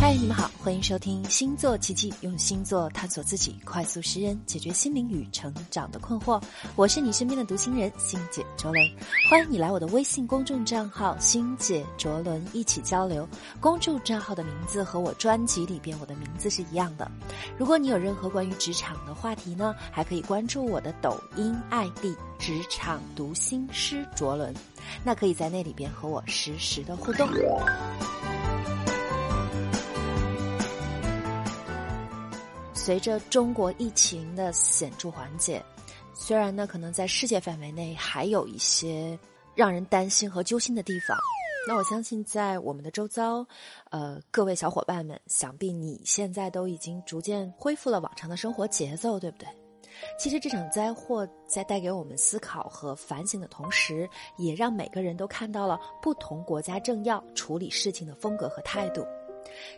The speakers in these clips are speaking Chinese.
嗨，你们好，欢迎收听星座奇迹，用星座探索自己，快速识人，解决心灵与成长的困惑。我是你身边的读心人星姐卓伦，欢迎你来我的微信公众账号星姐卓伦一起交流。公众账号的名字和我专辑里边我的名字是一样的。如果你有任何关于职场的话题呢，还可以关注我的抖音 ID 职场读心师卓伦，那可以在那里边和我实时的互动。随着中国疫情的显著缓解，虽然呢可能在世界范围内还有一些让人担心和揪心的地方，那我相信在我们的周遭，呃，各位小伙伴们，想必你现在都已经逐渐恢复了往常的生活节奏，对不对？其实这场灾祸在带给我们思考和反省的同时，也让每个人都看到了不同国家政要处理事情的风格和态度，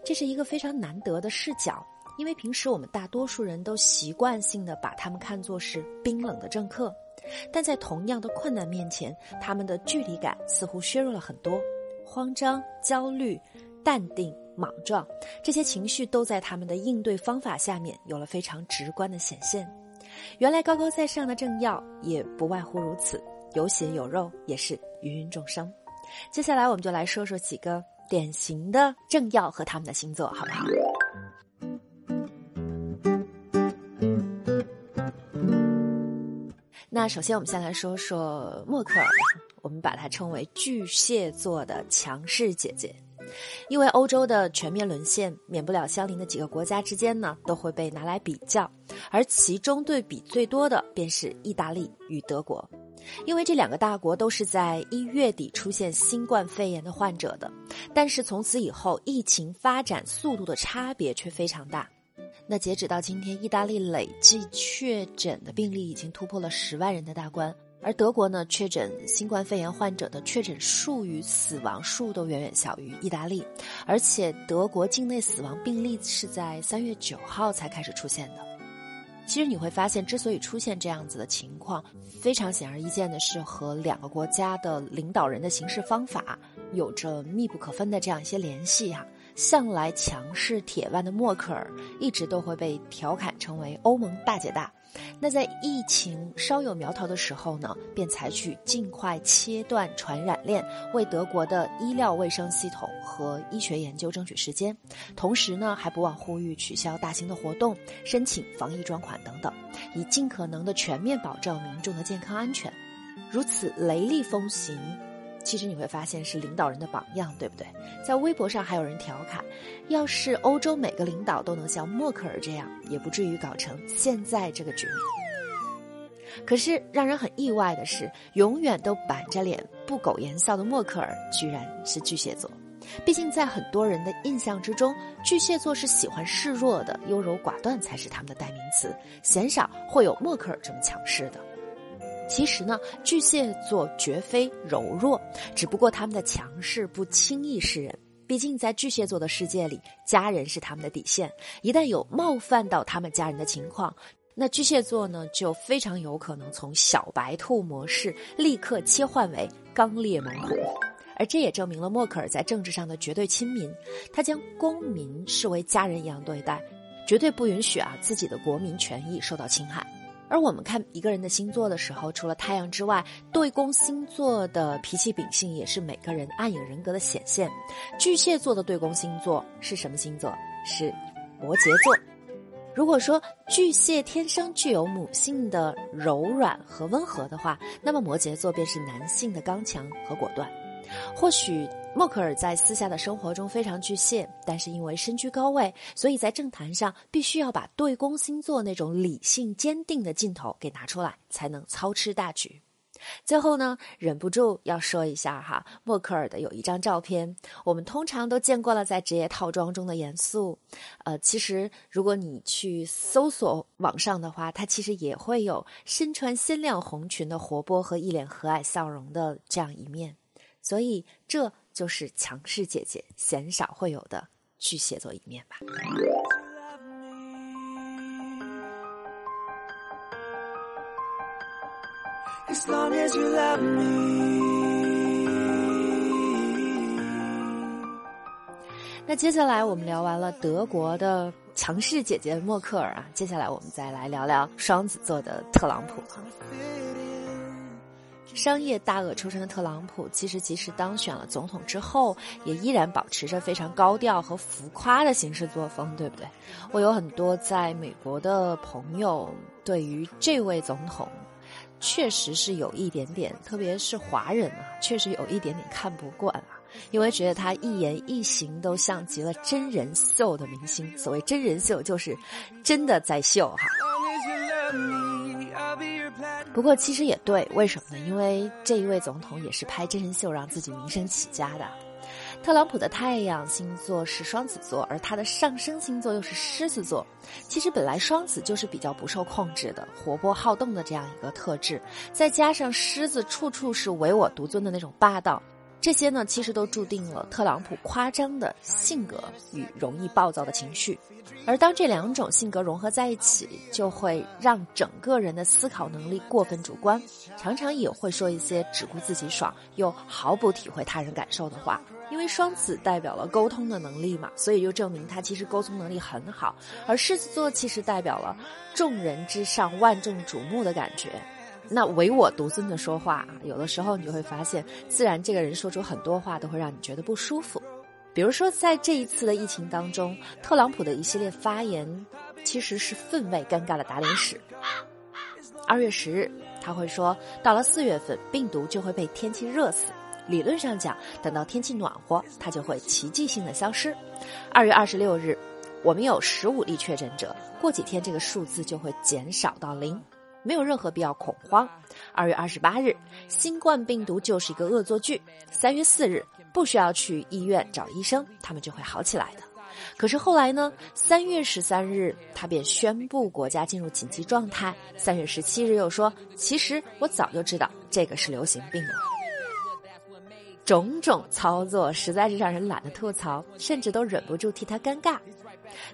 这是一个非常难得的视角。因为平时我们大多数人都习惯性的把他们看作是冰冷的政客，但在同样的困难面前，他们的距离感似乎削弱了很多。慌张、焦虑、淡定、莽撞，这些情绪都在他们的应对方法下面有了非常直观的显现。原来高高在上的政要也不外乎如此，有血有肉，也是芸芸众生。接下来我们就来说说几个典型的政要和他们的星座，好不好？那首先，我们先来说说默克尔，我们把它称为巨蟹座的强势姐姐，因为欧洲的全面沦陷，免不了相邻的几个国家之间呢都会被拿来比较，而其中对比最多的便是意大利与德国，因为这两个大国都是在一月底出现新冠肺炎的患者的，但是从此以后疫情发展速度的差别却非常大。那截止到今天，意大利累计确诊的病例已经突破了十万人的大关，而德国呢，确诊新冠肺炎患者的确诊数与死亡数都远远小于意大利，而且德国境内死亡病例是在三月九号才开始出现的。其实你会发现，之所以出现这样子的情况，非常显而易见的是和两个国家的领导人的行事方法有着密不可分的这样一些联系哈。向来强势铁腕的默克尔，一直都会被调侃成为欧盟大姐大。那在疫情稍有苗头的时候呢，便采取尽快切断传染链，为德国的医疗卫生系统和医学研究争取时间。同时呢，还不忘呼吁取消大型的活动、申请防疫专款等等，以尽可能的全面保证民众的健康安全。如此雷厉风行。其实你会发现是领导人的榜样，对不对？在微博上还有人调侃，要是欧洲每个领导都能像默克尔这样，也不至于搞成现在这个局面。可是让人很意外的是，永远都板着脸不苟言笑的默克尔，居然是巨蟹座。毕竟在很多人的印象之中，巨蟹座是喜欢示弱的，优柔寡断才是他们的代名词，鲜少会有默克尔这么强势的。其实呢，巨蟹座绝非柔弱，只不过他们的强势不轻易示人。毕竟在巨蟹座的世界里，家人是他们的底线，一旦有冒犯到他们家人的情况，那巨蟹座呢就非常有可能从小白兔模式立刻切换为刚烈猛虎。而这也证明了默克尔在政治上的绝对亲民，他将公民视为家人一样对待，绝对不允许啊自己的国民权益受到侵害。而我们看一个人的星座的时候，除了太阳之外，对宫星座的脾气秉性也是每个人暗影人格的显现。巨蟹座的对宫星座是什么星座？是摩羯座。如果说巨蟹天生具有母性的柔软和温和的话，那么摩羯座便是男性的刚强和果断。或许。默克尔在私下的生活中非常巨蟹，但是因为身居高位，所以在政坛上必须要把对宫星座那种理性坚定的劲头给拿出来，才能操持大局。最后呢，忍不住要说一下哈，默克尔的有一张照片，我们通常都见过了，在职业套装中的严肃。呃，其实如果你去搜索网上的话，它其实也会有身穿鲜亮红裙的活泼和一脸和蔼笑容的这样一面。所以这。就是强势姐姐鲜少会有的巨蟹座一面吧。那接下来我们聊完了德国的强势姐姐默克尔啊，接下来我们再来聊聊双子座的特朗普。商业大鳄出身的特朗普，其实即使当选了总统之后，也依然保持着非常高调和浮夸的行事作风，对不对？我有很多在美国的朋友，对于这位总统，确实是有一点点，特别是华人啊，确实有一点点看不惯啊，因为觉得他一言一行都像极了真人秀的明星。所谓真人秀，就是真的在秀哈。不过其实也对，为什么呢？因为这一位总统也是拍真人秀让自己名声起家的。特朗普的太阳星座是双子座，而他的上升星座又是狮子座。其实本来双子就是比较不受控制的、活泼好动的这样一个特质，再加上狮子处处是唯我独尊的那种霸道，这些呢其实都注定了特朗普夸张的性格与容易暴躁的情绪。而当这两种性格融合在一起，就会让整个人的思考能力过分主观，常常也会说一些只顾自己爽又毫不体会他人感受的话。因为双子代表了沟通的能力嘛，所以就证明他其实沟通能力很好。而狮子座其实代表了众人之上、万众瞩目的感觉。那唯我独尊的说话啊，有的时候你就会发现，自然这个人说出很多话都会让你觉得不舒服。比如说，在这一次的疫情当中，特朗普的一系列发言其实是分外尴尬的打脸史。二月十日，他会说，到了四月份，病毒就会被天气热死。理论上讲，等到天气暖和，它就会奇迹性的消失。二月二十六日，我们有十五例确诊者，过几天这个数字就会减少到零，没有任何必要恐慌。二月二十八日，新冠病毒就是一个恶作剧。三月四日。不需要去医院找医生，他们就会好起来的。可是后来呢？三月十三日，他便宣布国家进入紧急状态。三月十七日又说：“其实我早就知道这个是流行病了。”种种操作实在是让人懒得吐槽，甚至都忍不住替他尴尬。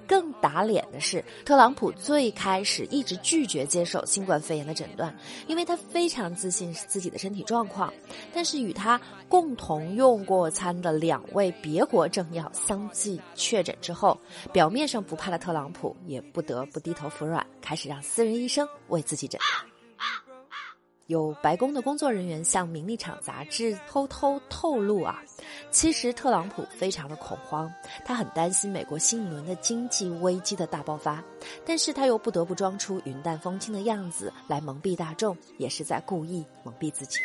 更打脸的是，特朗普最开始一直拒绝接受新冠肺炎的诊断，因为他非常自信自己的身体状况。但是与他共同用过餐的两位别国政要相继确诊之后，表面上不怕的特朗普也不得不低头服软，开始让私人医生为自己诊断。有白宫的工作人员向《名利场》杂志偷偷透露啊，其实特朗普非常的恐慌，他很担心美国新一轮的经济危机的大爆发，但是他又不得不装出云淡风轻的样子来蒙蔽大众，也是在故意蒙蔽自己。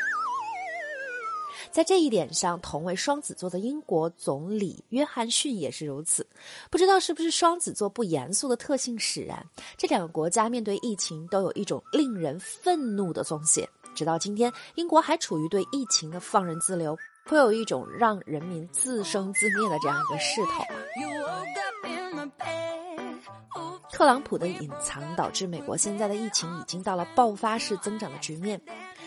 在这一点上，同为双子座的英国总理约翰逊也是如此。不知道是不是双子座不严肃的特性使然，这两个国家面对疫情都有一种令人愤怒的松懈。直到今天，英国还处于对疫情的放任自流，颇有一种让人民自生自灭的这样一个势头。特朗普的隐藏导致美国现在的疫情已经到了爆发式增长的局面。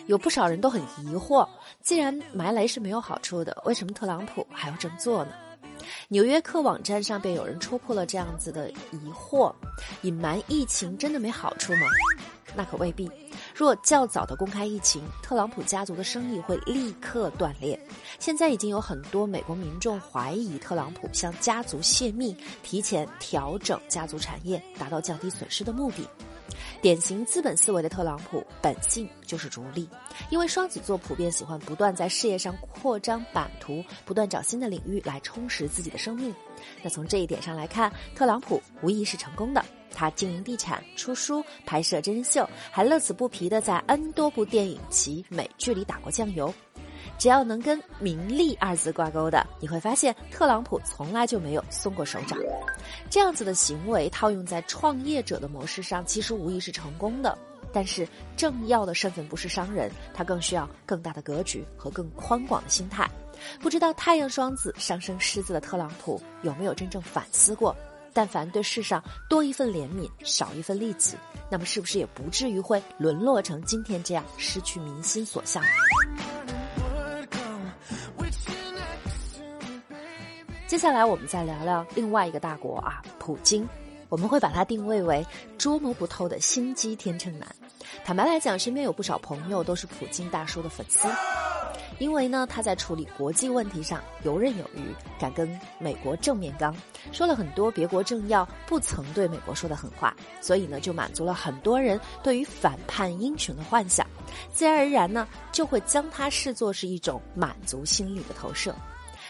有不少人都很疑惑，既然埋雷是没有好处的，为什么特朗普还要这么做呢？纽约客网站上便有人戳破了这样子的疑惑：隐瞒疫情真的没好处吗？那可未必。若较早的公开疫情，特朗普家族的生意会立刻断裂。现在已经有很多美国民众怀疑特朗普向家族泄密，提前调整家族产业，达到降低损失的目的。典型资本思维的特朗普本性就是逐利，因为双子座普遍喜欢不断在事业上扩张版图，不断找新的领域来充实自己的生命。那从这一点上来看，特朗普无疑是成功的。他经营地产、出书、拍摄真人秀，还乐此不疲的在 N 多部电影及美剧里打过酱油。只要能跟名利二字挂钩的，你会发现特朗普从来就没有松过手掌。这样子的行为套用在创业者的模式上，其实无疑是成功的。但是政要的身份不是商人，他更需要更大的格局和更宽广的心态。不知道太阳双子上升狮子的特朗普有没有真正反思过？但凡对世上多一份怜悯，少一份利己，那么是不是也不至于会沦落成今天这样失去民心所向？接下来我们再聊聊另外一个大国啊，普京。我们会把它定位为捉摸不透的心机天秤男。坦白来讲，身边有不少朋友都是普京大叔的粉丝。因为呢，他在处理国际问题上游刃有余，敢跟美国正面刚，说了很多别国政要不曾对美国说的狠话，所以呢，就满足了很多人对于反叛英雄的幻想，自然而然呢，就会将他视作是一种满足心理的投射。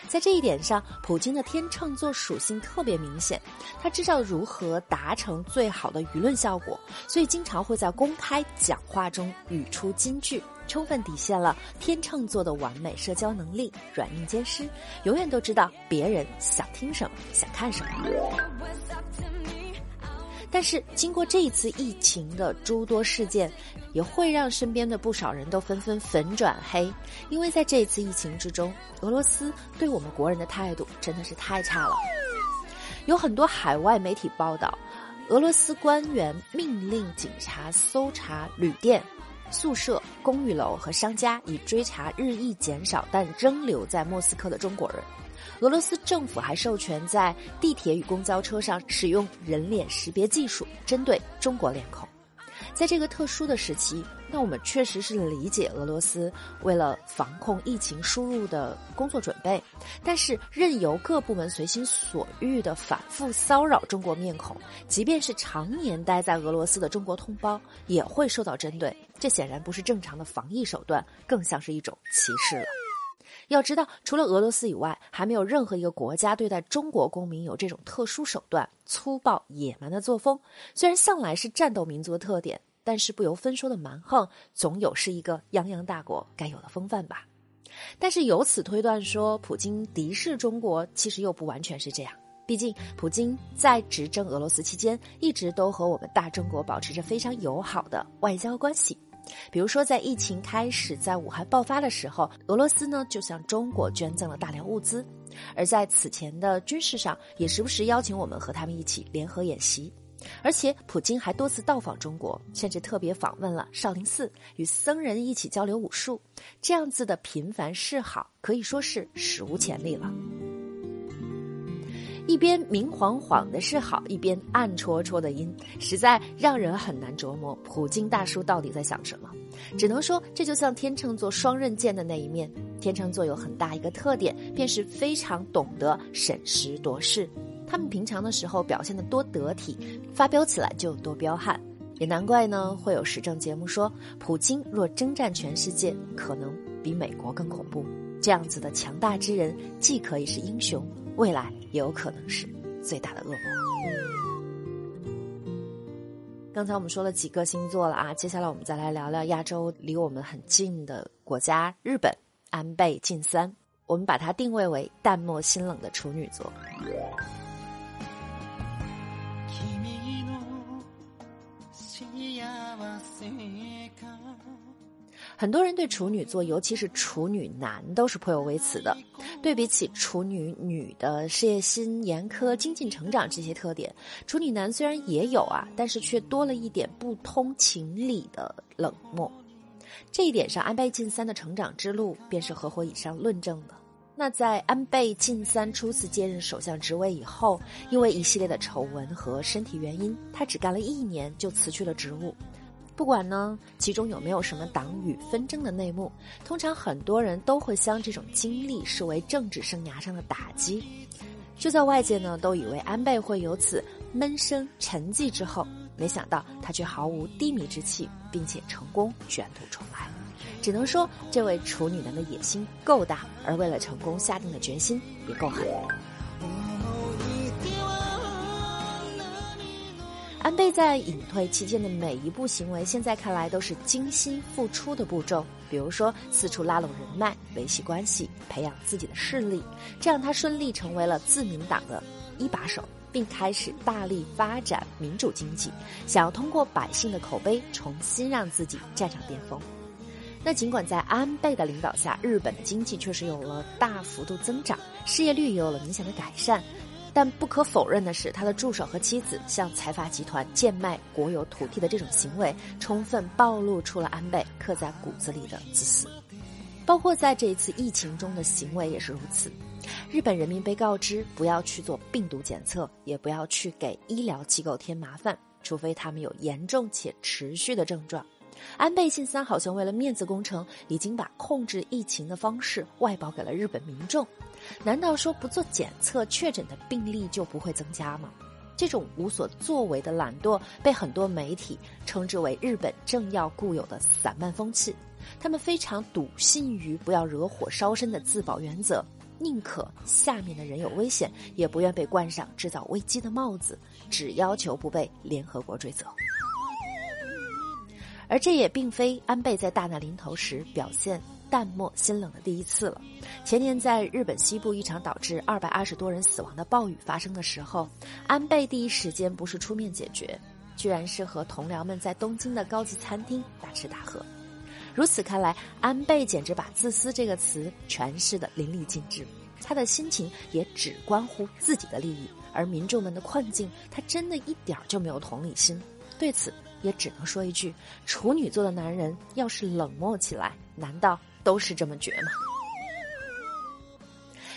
在这一点上，普京的天秤座属性特别明显，他知道如何达成最好的舆论效果，所以经常会在公开讲话中语出金句，充分体现了天秤座的完美社交能力。软硬兼施，永远都知道别人想听什么，想看什么。但是，经过这一次疫情的诸多事件，也会让身边的不少人都纷纷粉转黑，因为在这一次疫情之中，俄罗斯对我们国人的态度真的是太差了。有很多海外媒体报道，俄罗斯官员命令警察搜查旅店、宿舍、公寓楼和商家，以追查日益减少但仍留在莫斯科的中国人。俄罗斯政府还授权在地铁与公交车上使用人脸识别技术，针对中国脸孔。在这个特殊的时期，那我们确实是理解俄罗斯为了防控疫情输入的工作准备，但是任由各部门随心所欲的反复骚扰中国面孔，即便是常年待在俄罗斯的中国同胞，也会受到针对。这显然不是正常的防疫手段，更像是一种歧视了。要知道，除了俄罗斯以外，还没有任何一个国家对待中国公民有这种特殊手段、粗暴野蛮的作风。虽然向来是战斗民族的特点，但是不由分说的蛮横，总有是一个泱泱大国该有的风范吧。但是由此推断说，普京敌视中国，其实又不完全是这样。毕竟，普京在执政俄罗斯期间，一直都和我们大中国保持着非常友好的外交关系。比如说，在疫情开始在武汉爆发的时候，俄罗斯呢就向中国捐赠了大量物资；而在此前的军事上，也时不时邀请我们和他们一起联合演习。而且，普京还多次到访中国，甚至特别访问了少林寺，与僧人一起交流武术。这样子的频繁示好，可以说是史无前例了。一边明晃晃的是好，一边暗戳戳的阴，实在让人很难琢磨普京大叔到底在想什么。只能说，这就像天秤座双刃剑的那一面。天秤座有很大一个特点，便是非常懂得审时度势。他们平常的时候表现得多得体，发飙起来就多彪悍。也难怪呢，会有时政节目说，普京若征战全世界，可能比美国更恐怖。这样子的强大之人，既可以是英雄。未来也有可能是最大的恶魔。刚才我们说了几个星座了啊，接下来我们再来聊聊亚洲离我们很近的国家——日本安倍晋三。我们把它定位为淡漠心冷的处女座。很多人对处女座，尤其是处女男，都是颇有微词的。对比起处女女的事业心、严苛、精进成长这些特点，处女男虽然也有啊，但是却多了一点不通情理的冷漠。这一点上，安倍晋三的成长之路便是合伙以上论证的。那在安倍晋三初次接任首相职位以后，因为一系列的丑闻和身体原因，他只干了一年就辞去了职务。不管呢，其中有没有什么党羽纷争的内幕，通常很多人都会将这种经历视为政治生涯上的打击。就在外界呢都以为安倍会由此闷声沉寂之后，没想到他却毫无低迷之气，并且成功卷土重来。只能说，这位处女男的野心够大，而为了成功下定的决心也够狠。安倍在隐退期间的每一步行为，现在看来都是精心付出的步骤。比如说，四处拉拢人脉、维系关系、培养自己的势力，这样他顺利成为了自民党的一把手，并开始大力发展民主经济，想要通过百姓的口碑重新让自己站上巅峰。那尽管在安倍的领导下，日本的经济确实有了大幅度增长，失业率也有了明显的改善。但不可否认的是，他的助手和妻子向财阀集团贱卖国有土地的这种行为，充分暴露出了安倍刻在骨子里的自私。包括在这一次疫情中的行为也是如此。日本人民被告知不要去做病毒检测，也不要去给医疗机构添麻烦，除非他们有严重且持续的症状。安倍晋三好像为了面子工程，已经把控制疫情的方式外包给了日本民众。难道说不做检测，确诊的病例就不会增加吗？这种无所作为的懒惰，被很多媒体称之为日本政要固有的散漫风气。他们非常笃信于不要惹火烧身的自保原则，宁可下面的人有危险，也不愿被冠上制造危机的帽子，只要求不被联合国追责。而这也并非安倍在大难临头时表现淡漠心冷的第一次了。前年在日本西部一场导致二百二十多人死亡的暴雨发生的时候，安倍第一时间不是出面解决，居然是和同僚们在东京的高级餐厅大吃大喝。如此看来，安倍简直把“自私”这个词诠释的淋漓尽致。他的心情也只关乎自己的利益，而民众们的困境，他真的一点儿就没有同理心。对此。也只能说一句：处女座的男人要是冷漠起来，难道都是这么绝吗？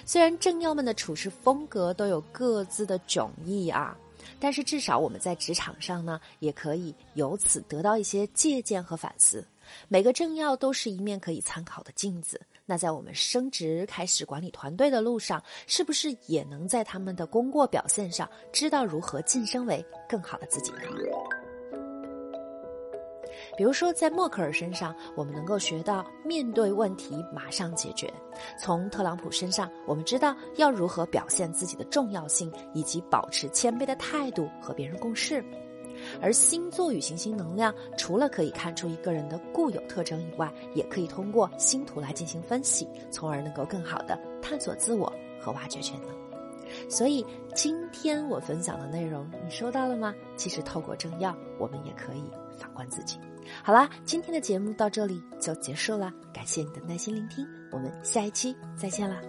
虽然政要们的处事风格都有各自的迥异啊，但是至少我们在职场上呢，也可以由此得到一些借鉴和反思。每个政要都是一面可以参考的镜子。那在我们升职、开始管理团队的路上，是不是也能在他们的功过表现上，知道如何晋升为更好的自己呢？比如说，在默克尔身上，我们能够学到面对问题马上解决；从特朗普身上，我们知道要如何表现自己的重要性，以及保持谦卑的态度和别人共事。而星座与行星能量，除了可以看出一个人的固有特征以外，也可以通过星图来进行分析，从而能够更好的探索自我和挖掘潜能。所以，今天我分享的内容，你收到了吗？其实，透过正要，我们也可以反观自己。好啦，今天的节目到这里就结束了，感谢你的耐心聆听，我们下一期再见啦。